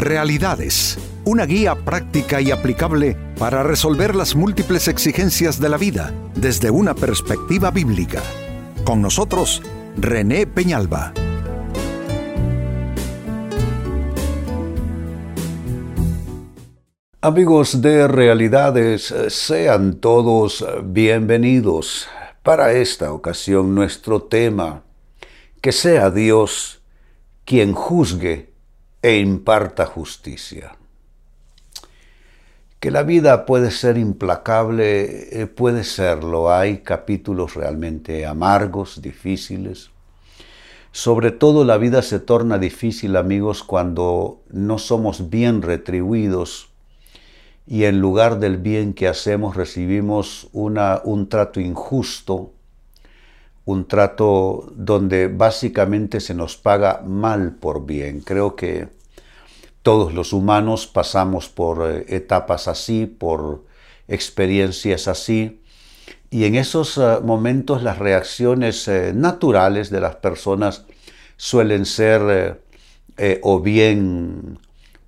Realidades, una guía práctica y aplicable para resolver las múltiples exigencias de la vida desde una perspectiva bíblica. Con nosotros, René Peñalba. Amigos de Realidades, sean todos bienvenidos. Para esta ocasión nuestro tema, que sea Dios quien juzgue e imparta justicia. Que la vida puede ser implacable, eh, puede serlo. Hay capítulos realmente amargos, difíciles. Sobre todo la vida se torna difícil, amigos, cuando no somos bien retribuidos y en lugar del bien que hacemos recibimos una, un trato injusto, un trato donde básicamente se nos paga mal por bien. Creo que todos los humanos pasamos por eh, etapas así, por experiencias así, y en esos eh, momentos las reacciones eh, naturales de las personas suelen ser o bien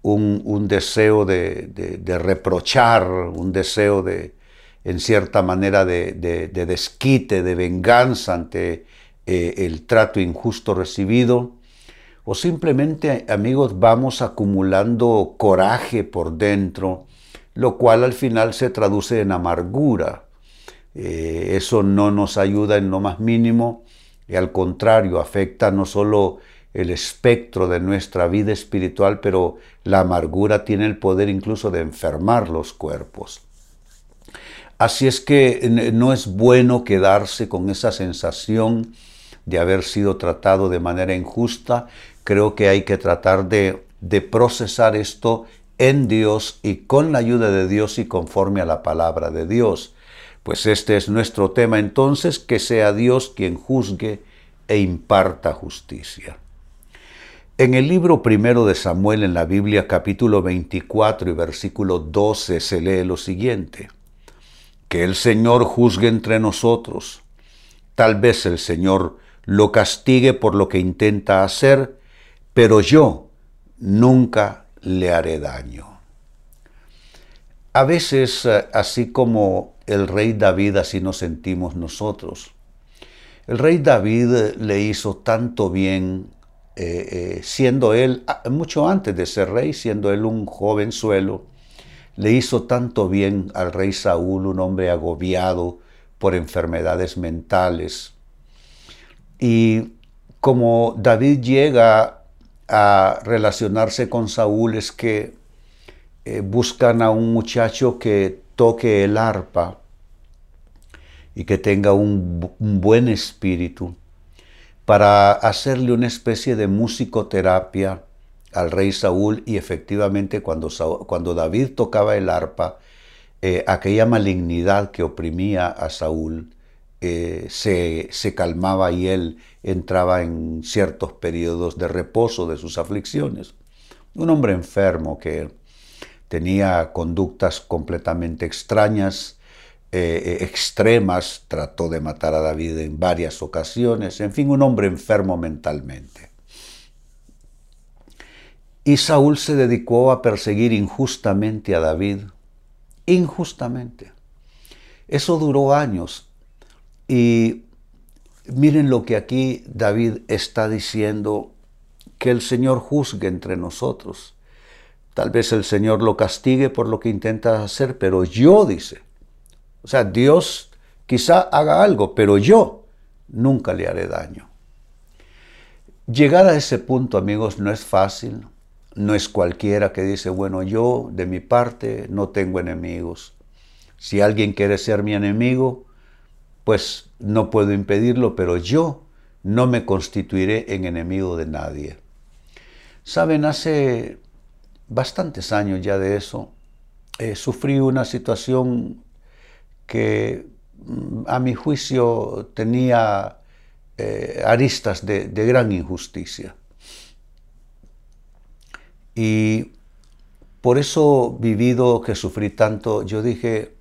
un, deseo de reprochar, un deseo de, en cierta manera de, desquite, de venganza ante eh, el trato injusto recibido, o simplemente, amigos, vamos acumulando coraje por dentro, lo cual al final se traduce en amargura. Eh, eso no nos ayuda en lo más mínimo y al contrario afecta no solo el espectro de nuestra vida espiritual, pero la amargura tiene el poder incluso de enfermar los cuerpos. Así es que no es bueno quedarse con esa sensación de haber sido tratado de manera injusta. Creo que hay que tratar de, procesar esto en Dios y con la ayuda de Dios y conforme a la palabra de Dios. Pues este es nuestro tema entonces, que sea Dios quien juzgue e imparta justicia. En el libro primero de Samuel en la Biblia capítulo 24 y versículo 12 se lee lo siguiente. Que el Señor juzgue entre nosotros. Tal vez el Señor lo castigue por lo que intenta hacer, pero yo nunca le haré daño. A veces, eh, así como el rey David, así nos sentimos nosotros. El rey David le hizo tanto bien, eh, eh, siendo él, mucho antes de ser rey, siendo él un jovenzuelo, le hizo tanto bien al rey Saúl, un hombre agobiado por enfermedades mentales. Y como David llega a relacionarse con Saúl es que eh, buscan a un muchacho que toque el arpa y que tenga un, un buen espíritu para hacerle una especie de musicoterapia al rey Saúl y efectivamente cuando, cuando David tocaba el arpa, eh, aquella malignidad que oprimía a Saúl eh, se, se, calmaba y él entraba en ciertos periodos de reposo de sus aflicciones. Un hombre enfermo que tenía conductas completamente extrañas, eh, extremas, trató de matar a David en varias ocasiones, en fin, un hombre enfermo mentalmente. Y Saúl se dedicó a perseguir injustamente a David, injustamente. Eso duró años. Y miren lo que aquí David está diciendo, que el Señor juzgue entre nosotros. Tal vez el Señor lo castigue por lo que intenta hacer, pero yo, dice. O sea, Dios quizá haga algo, pero yo nunca le haré daño. Llegar a ese punto, amigos, no es fácil. No es cualquiera que dice, bueno, yo de mi parte no tengo enemigos. Si alguien quiere ser mi enemigo, pues no puedo impedirlo, pero yo no me constituiré en enemigo de nadie. Saben, hace bastantes años ya de eso, eh, sufrí una situación que mm, a mi juicio tenía eh, aristas de gran injusticia. Y por eso, vivido que sufrí tanto, yo dije,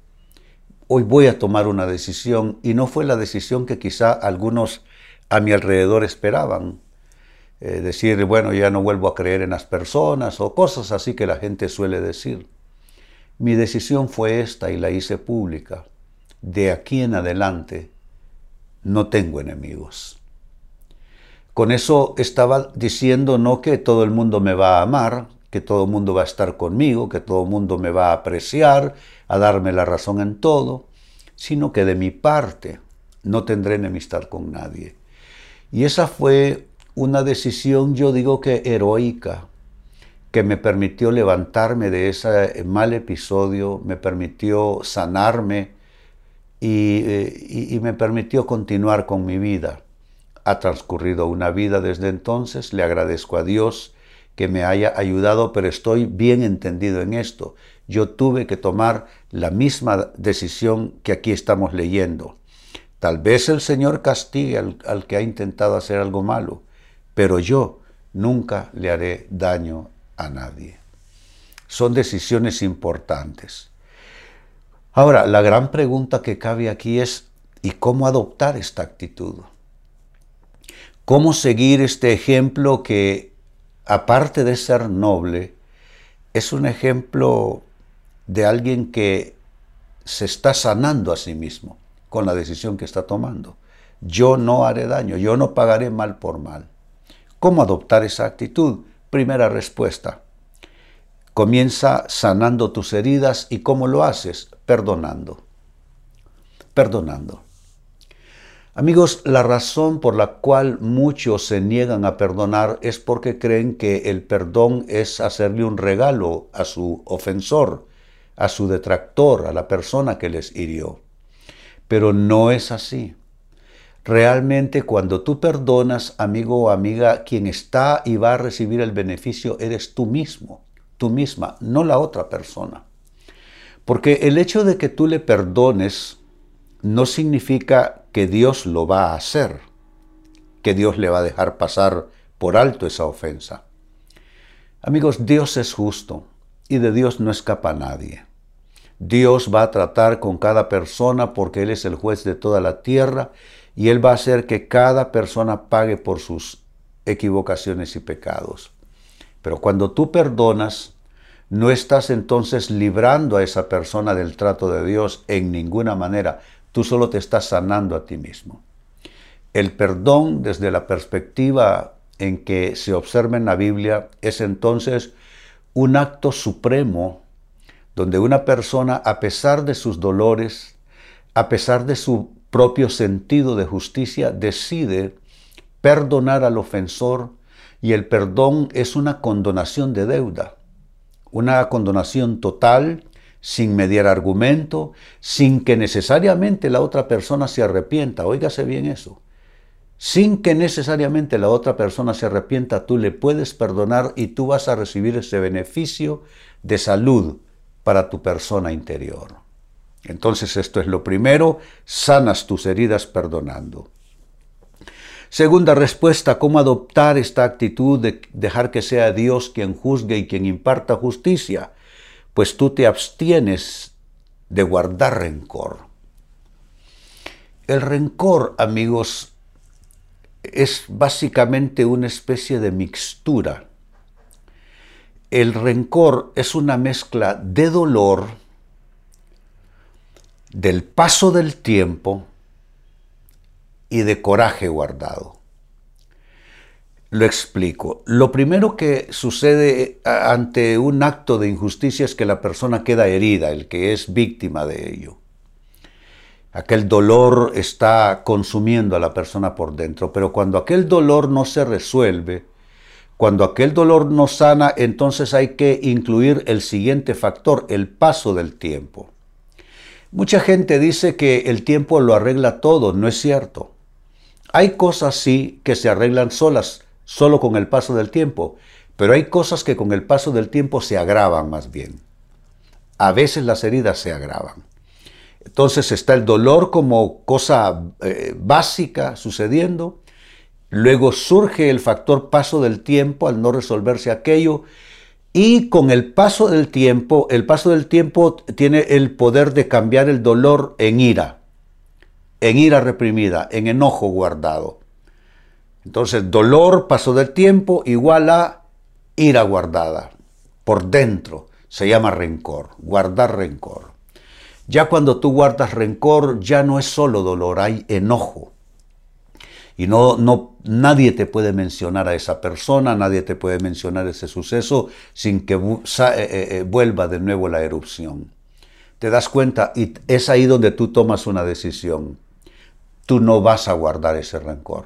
hoy voy a tomar una decisión y no fue la decisión que quizá algunos a mi alrededor esperaban. eh, decir, bueno, ya no vuelvo a creer en las personas o cosas así que la gente suele decir. Mi decisión fue esta y la hice pública. De aquí en adelante no tengo enemigos. Con eso estaba diciendo no que todo el mundo me va a amar, que todo el mundo va a estar conmigo, que todo el mundo me va a apreciar, a darme la razón en todo, sino que de mi parte no tendré enemistad con nadie. Y esa fue una decisión, yo digo que heroica, que me permitió levantarme de ese mal episodio, me permitió sanarme y, eh, me permitió continuar con mi vida. Ha transcurrido una vida desde entonces, le agradezco a Dios que me haya ayudado, pero estoy bien entendido en esto. Yo tuve que tomar la misma decisión que aquí estamos leyendo. Tal vez el Señor castigue al, que ha intentado hacer algo malo, pero yo nunca le haré daño a nadie. Son decisiones importantes. Ahora, la gran pregunta que cabe aquí es, ¿y cómo adoptar esta actitud? ¿Cómo seguir este ejemplo que, aparte de ser noble, es un ejemplo de alguien que se está sanando a sí mismo? con la decisión que está tomando. Yo no haré daño, yo no pagaré mal por mal. ¿Cómo adoptar esa actitud? Primera respuesta. Comienza sanando tus heridas y ¿cómo lo haces? Perdonando. Perdonando. Amigos, la razón por la cual muchos se niegan a perdonar es porque creen que el perdón es hacerle un regalo a su ofensor, a su detractor, a la persona que les hirió. Pero no es así. Realmente cuando tú perdonas, amigo o amiga, quien está y va a recibir el beneficio eres tú mismo, tú misma, no la otra persona. Porque el hecho de que tú le perdones no significa que Dios lo va a hacer, que Dios le va a dejar pasar por alto esa ofensa. Amigos, Dios es justo y de Dios no escapa nadie. Dios va a tratar con cada persona porque Él es el juez de toda la tierra y Él va a hacer que cada persona pague por sus equivocaciones y pecados. Pero cuando tú perdonas, no estás entonces librando a esa persona del trato de Dios en ninguna manera. Tú solo te estás sanando a ti mismo. El perdón desde la perspectiva en que se observa en la Biblia es entonces un acto supremo donde una persona, a pesar de sus dolores, a pesar de su propio sentido de justicia, decide perdonar al ofensor y el perdón es una condonación de deuda, una condonación total, sin mediar argumento, sin que necesariamente la otra persona se arrepienta. Óigase bien eso. Sin que necesariamente la otra persona se arrepienta, tú le puedes perdonar y tú vas a recibir ese beneficio de salud, para tu persona interior. Entonces esto es lo primero, sanas tus heridas perdonando. Segunda respuesta, ¿cómo adoptar esta actitud de dejar que sea Dios quien juzgue y quien imparta justicia? Pues tú te abstienes de guardar rencor. El rencor, amigos, es básicamente una especie de mixtura el rencor es una mezcla de dolor, del paso del tiempo y de coraje guardado. Lo explico. Lo primero que sucede ante un acto de injusticia es que la persona queda herida, el que es víctima de ello. Aquel dolor está consumiendo a la persona por dentro, pero cuando aquel dolor no se resuelve, cuando aquel dolor no sana, entonces hay que incluir el siguiente factor, el paso del tiempo. Mucha gente dice que el tiempo lo arregla todo, no es cierto. Hay cosas sí que se arreglan solas, solo con el paso del tiempo, pero hay cosas que con el paso del tiempo se agravan más bien. A veces las heridas se agravan. Entonces está el dolor como cosa eh, básica sucediendo, Luego surge el factor paso del tiempo al no resolverse aquello. Y con el paso del tiempo, el paso del tiempo tiene el poder de cambiar el dolor en ira, en ira reprimida, en enojo guardado. Entonces, dolor, paso del tiempo, igual a ira guardada. Por dentro se llama rencor, guardar rencor. Ya cuando tú guardas rencor, ya no es solo dolor, hay enojo. Y no, nadie te puede mencionar a esa persona, nadie te puede mencionar ese suceso sin que eh, eh, eh, vuelva de nuevo la erupción. Te das cuenta y es ahí donde tú tomas una decisión. Tú no vas a guardar ese rencor.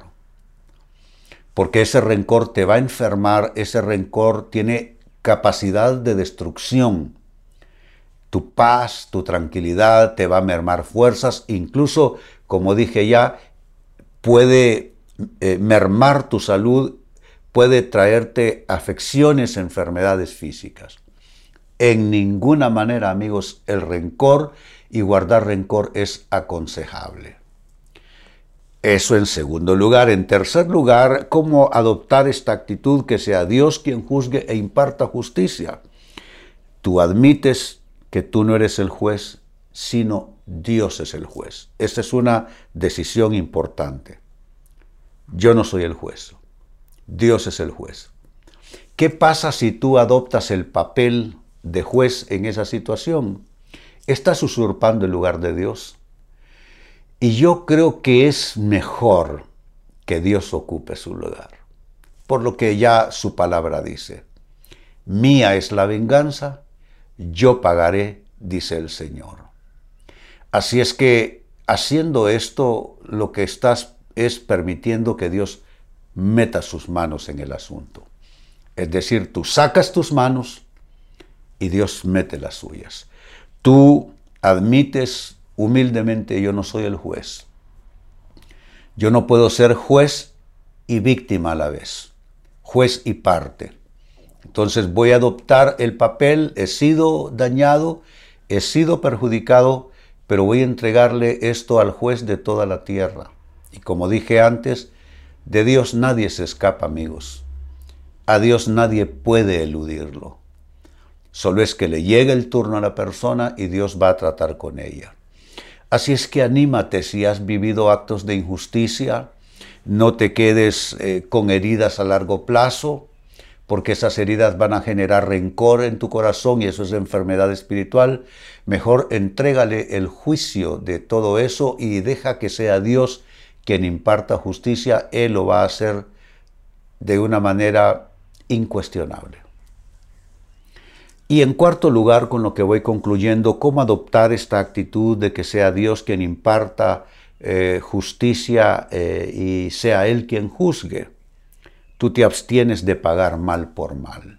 Porque ese rencor te va a enfermar, ese rencor tiene capacidad de destrucción. Tu paz, tu tranquilidad te va a mermar fuerzas, incluso, como dije ya, puede eh, mermar tu salud, puede traerte afecciones, enfermedades físicas. En ninguna manera, amigos, el rencor y guardar rencor es aconsejable. Eso en segundo lugar. En tercer lugar, cómo adoptar esta actitud que sea Dios quien juzgue e imparta justicia. Tú admites que tú no eres el juez, sino Dios es el juez. Esa es una decisión importante. Yo no soy el juez. Dios es el juez. ¿Qué pasa si tú adoptas el papel de juez en esa situación? Estás usurpando el lugar de Dios. Y yo creo que es mejor que Dios ocupe su lugar. Por lo que ya su palabra dice. Mía es la venganza, yo pagaré, dice el Señor. Así es que haciendo esto, lo que estás es permitiendo que Dios meta sus manos en el asunto. Es decir, tú sacas tus manos y Dios mete las suyas. Tú admites humildemente, yo no soy el juez. Yo no puedo ser juez y víctima a la vez, juez y parte. Entonces voy a adoptar el papel, he sido dañado, he sido perjudicado, pero voy a entregarle esto al juez de toda la tierra. Y como dije antes, de Dios nadie se escapa, amigos. A Dios nadie puede eludirlo. Solo es que le llegue el turno a la persona y Dios va a tratar con ella. Así es que anímate si has vivido actos de injusticia, no te quedes eh, con heridas a largo plazo, porque esas heridas van a generar rencor en tu corazón y eso es enfermedad espiritual. Mejor entrégale el juicio de todo eso y deja que sea Dios quien imparta justicia, Él lo va a hacer de una manera incuestionable. Y en cuarto lugar, con lo que voy concluyendo, cómo adoptar esta actitud de que sea Dios quien imparta eh, justicia eh, y sea Él quien juzgue. Tú te abstienes de pagar mal por mal.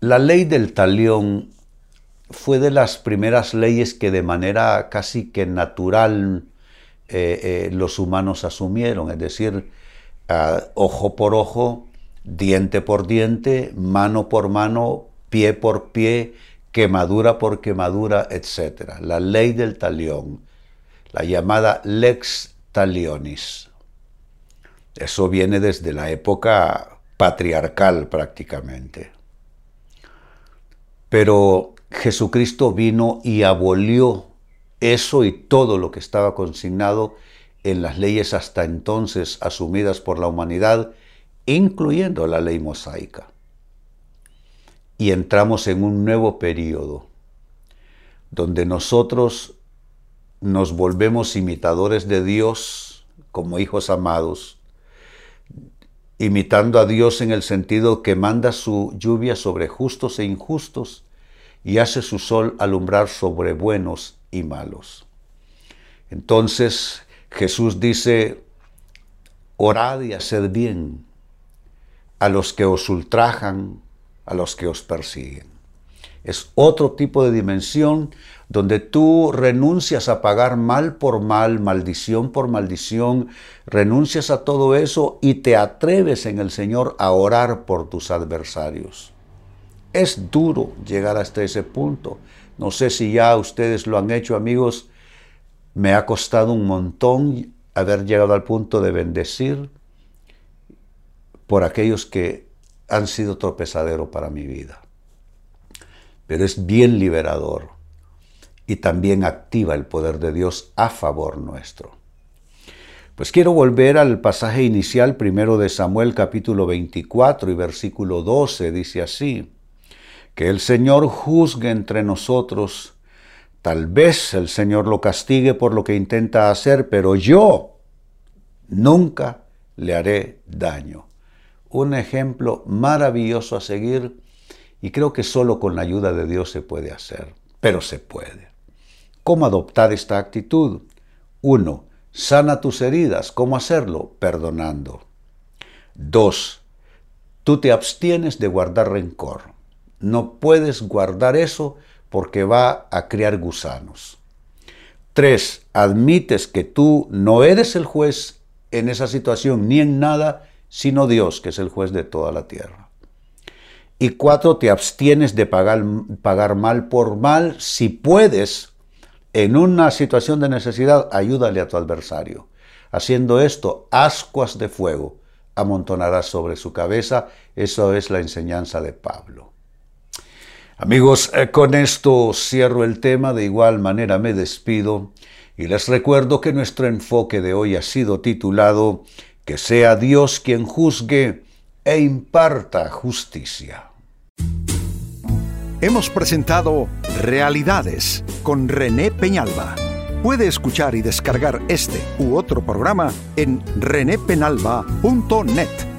La ley del talión fue de las primeras leyes que de manera casi que natural eh, los humanos asumieron, es decir, ah, ojo por ojo, diente por diente, mano por mano, pie por pie, quemadura por quemadura, etc. La ley del talión, la llamada lex talionis. Eso viene desde la época patriarcal prácticamente. Pero Jesucristo vino y abolió eso y todo lo que estaba consignado en las leyes hasta entonces asumidas por la humanidad, incluyendo la ley mosaica. Y entramos en un nuevo periodo, donde nosotros nos volvemos imitadores de Dios como hijos amados, imitando a Dios en el sentido que manda su lluvia sobre justos e injustos y hace su sol alumbrar sobre buenos y malos. Entonces Jesús dice, orad y haced bien a los que os ultrajan, a los que os persiguen. Es otro tipo de dimensión donde tú renuncias a pagar mal por mal, maldición por maldición, renuncias a todo eso y te atreves en el Señor a orar por tus adversarios. Es duro llegar hasta ese punto, no sé si ya ustedes lo han hecho, amigos. Me ha costado un montón haber llegado al punto de bendecir por aquellos que han sido tropezadero para mi vida. Pero es bien liberador y también activa el poder de Dios a favor nuestro. Pues quiero volver al pasaje inicial primero de Samuel capítulo 24 y versículo 12. Dice así, que el Señor juzgue entre nosotros. Tal vez el Señor lo castigue por lo que intenta hacer, pero yo nunca le haré daño. Un ejemplo maravilloso a seguir y creo que solo con la ayuda de Dios se puede hacer, pero se puede. ¿Cómo adoptar esta actitud? Uno, sana tus heridas. ¿Cómo hacerlo? Perdonando. Dos, tú te abstienes de guardar rencor. No puedes guardar eso porque va a criar gusanos. Tres, admites que tú no eres el juez en esa situación ni en nada, sino Dios, que es el juez de toda la tierra. Y cuatro, te abstienes de pagar, pagar mal por mal. Si puedes, en una situación de necesidad, ayúdale a tu adversario. Haciendo esto, ascuas de fuego amontonarás sobre su cabeza. Eso es la enseñanza de Pablo. Amigos, eh, con esto cierro el tema, de igual manera me despido y les recuerdo que nuestro enfoque de hoy ha sido titulado Que sea Dios quien juzgue e imparta justicia. Hemos presentado Realidades con René Peñalba. Puede escuchar y descargar este u otro programa en renépenalba.net.